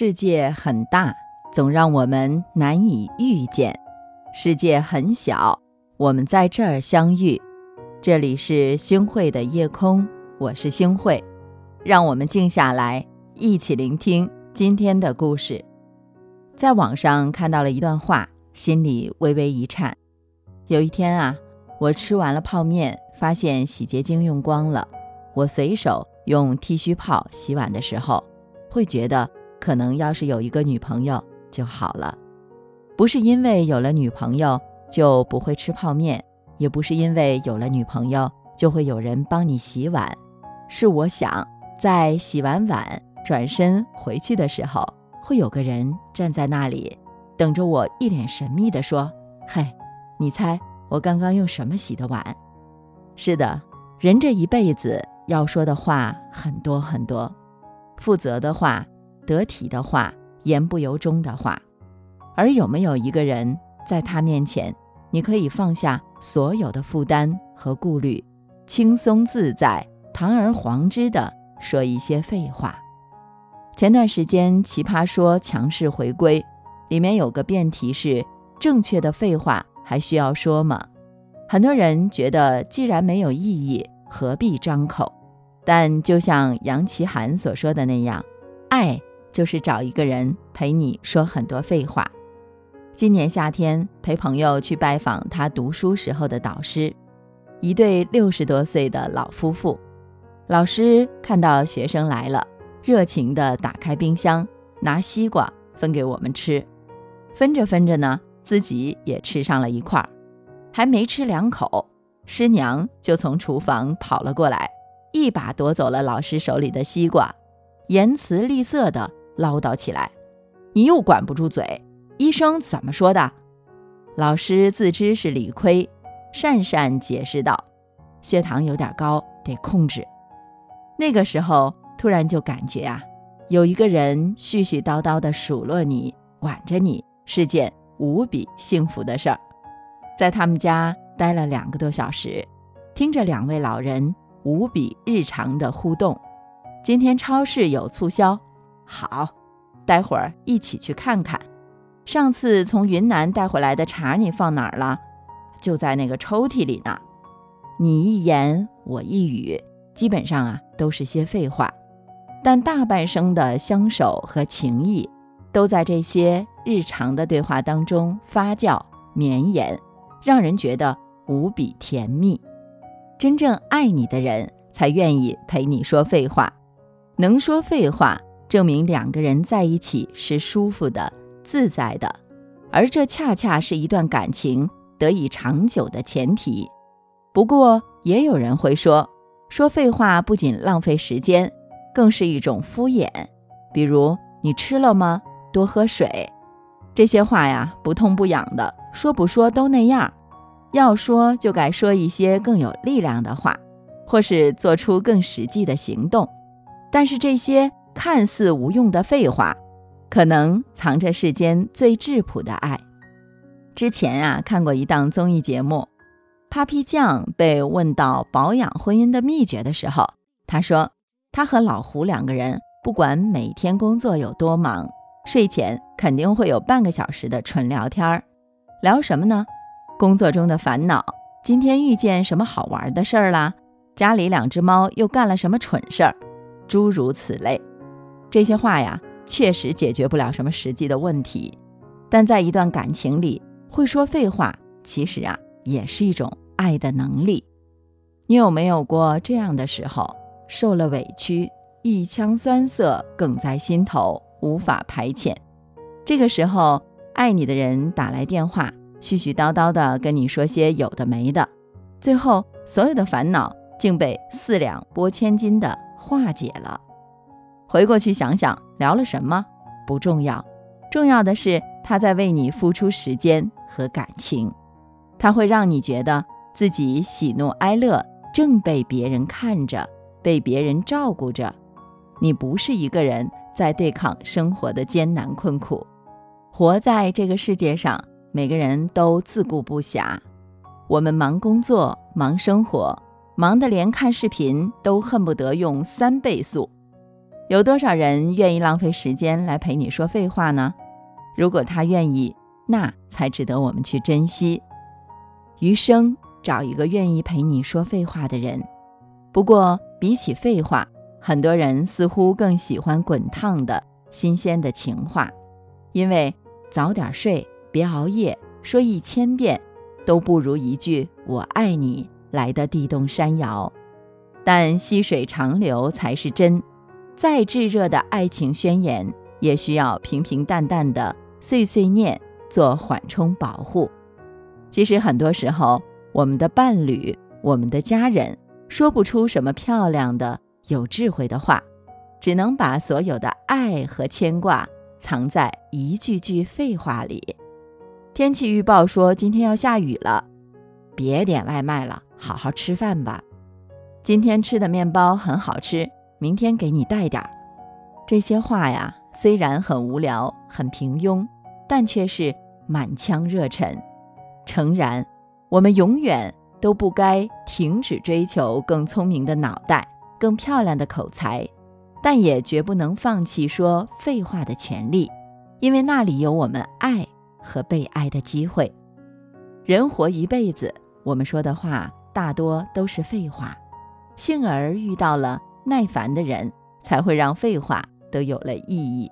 世界很大，总让我们难以遇见；世界很小，我们在这儿相遇。这里是星汇的夜空，我是星汇，让我们静下来，一起聆听今天的故事。在网上看到了一段话，心里微微一颤。有一天啊，我吃完了泡面，发现洗洁精用光了，我随手用剃须泡洗碗的时候，会觉得。可能要是有一个女朋友就好了，不是因为有了女朋友就不会吃泡面，也不是因为有了女朋友就会有人帮你洗碗，是我想在洗完碗转身回去的时候，会有个人站在那里，等着我，一脸神秘地说：“嘿，你猜我刚刚用什么洗的碗？”是的，人这一辈子要说的话很多很多，负责的话。得体的话，言不由衷的话，而有没有一个人在他面前，你可以放下所有的负担和顾虑，轻松自在、堂而皇之的说一些废话？前段时间《奇葩说》强势回归，里面有个辩题是：正确的废话还需要说吗？很多人觉得，既然没有意义，何必张口？但就像杨奇涵所说的那样，爱。就是找一个人陪你说很多废话。今年夏天陪朋友去拜访他读书时候的导师，一对六十多岁的老夫妇。老师看到学生来了，热情地打开冰箱，拿西瓜分给我们吃。分着分着呢，自己也吃上了一块儿。还没吃两口，师娘就从厨房跑了过来，一把夺走了老师手里的西瓜，言辞厉色的。唠叨起来，你又管不住嘴。医生怎么说的？老师自知是理亏，讪讪解释道：“血糖有点高，得控制。”那个时候，突然就感觉啊，有一个人絮絮叨叨地数落你、管着你，是件无比幸福的事儿。在他们家待了两个多小时，听着两位老人无比日常的互动。今天超市有促销。好，待会儿一起去看看。上次从云南带回来的茶你放哪儿了？就在那个抽屉里呢。你一言我一语，基本上啊都是些废话，但大半生的相守和情谊，都在这些日常的对话当中发酵绵延，让人觉得无比甜蜜。真正爱你的人，才愿意陪你说废话，能说废话。证明两个人在一起是舒服的、自在的，而这恰恰是一段感情得以长久的前提。不过，也有人会说，说废话不仅浪费时间，更是一种敷衍。比如“你吃了吗？多喝水”这些话呀，不痛不痒的，说不说都那样。要说就该说一些更有力量的话，或是做出更实际的行动。但是这些。看似无用的废话，可能藏着世间最质朴的爱。之前啊，看过一档综艺节目，Papi 酱被问到保养婚姻的秘诀的时候，他说，他和老胡两个人，不管每天工作有多忙，睡前肯定会有半个小时的纯聊天儿。聊什么呢？工作中的烦恼，今天遇见什么好玩的事儿啦？家里两只猫又干了什么蠢事儿？诸如此类。这些话呀，确实解决不了什么实际的问题，但在一段感情里，会说废话，其实啊，也是一种爱的能力。你有没有过这样的时候，受了委屈，一腔酸涩梗在心头，无法排遣？这个时候，爱你的人打来电话，絮絮叨叨的跟你说些有的没的，最后所有的烦恼竟被四两拨千斤的化解了。回过去想想，聊了什么不重要，重要的是他在为你付出时间和感情，他会让你觉得自己喜怒哀乐正被别人看着，被别人照顾着，你不是一个人在对抗生活的艰难困苦。活在这个世界上，每个人都自顾不暇，我们忙工作，忙生活，忙得连看视频都恨不得用三倍速。有多少人愿意浪费时间来陪你说废话呢？如果他愿意，那才值得我们去珍惜。余生找一个愿意陪你说废话的人。不过，比起废话，很多人似乎更喜欢滚烫的新鲜的情话，因为早点睡，别熬夜，说一千遍都不如一句“我爱你”来的地动山摇。但细水长流才是真。再炙热的爱情宣言，也需要平平淡淡的碎碎念做缓冲保护。其实很多时候，我们的伴侣、我们的家人说不出什么漂亮的、有智慧的话，只能把所有的爱和牵挂藏在一句句废话里。天气预报说今天要下雨了，别点外卖了，好好吃饭吧。今天吃的面包很好吃。明天给你带点儿，这些话呀，虽然很无聊、很平庸，但却是满腔热忱。诚然，我们永远都不该停止追求更聪明的脑袋、更漂亮的口才，但也绝不能放弃说废话的权利，因为那里有我们爱和被爱的机会。人活一辈子，我们说的话大多都是废话，幸而遇到了。耐烦的人才会让废话都有了意义。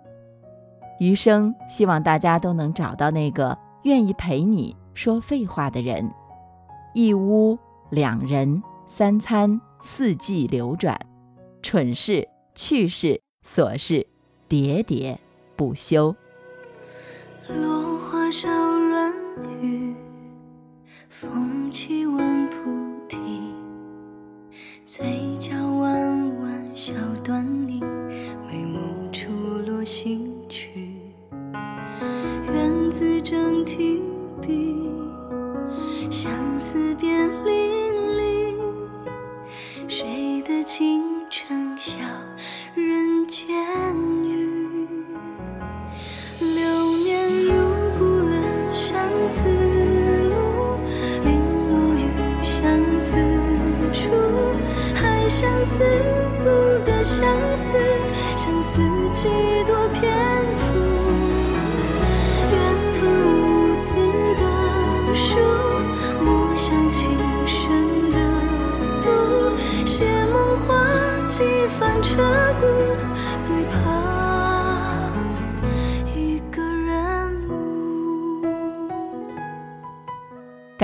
余生，希望大家都能找到那个愿意陪你说废话的人。一屋两人，三餐四季流转，蠢事、趣事、琐事，喋喋不休。落花潸软雨，风起闻菩提，嘴角弯。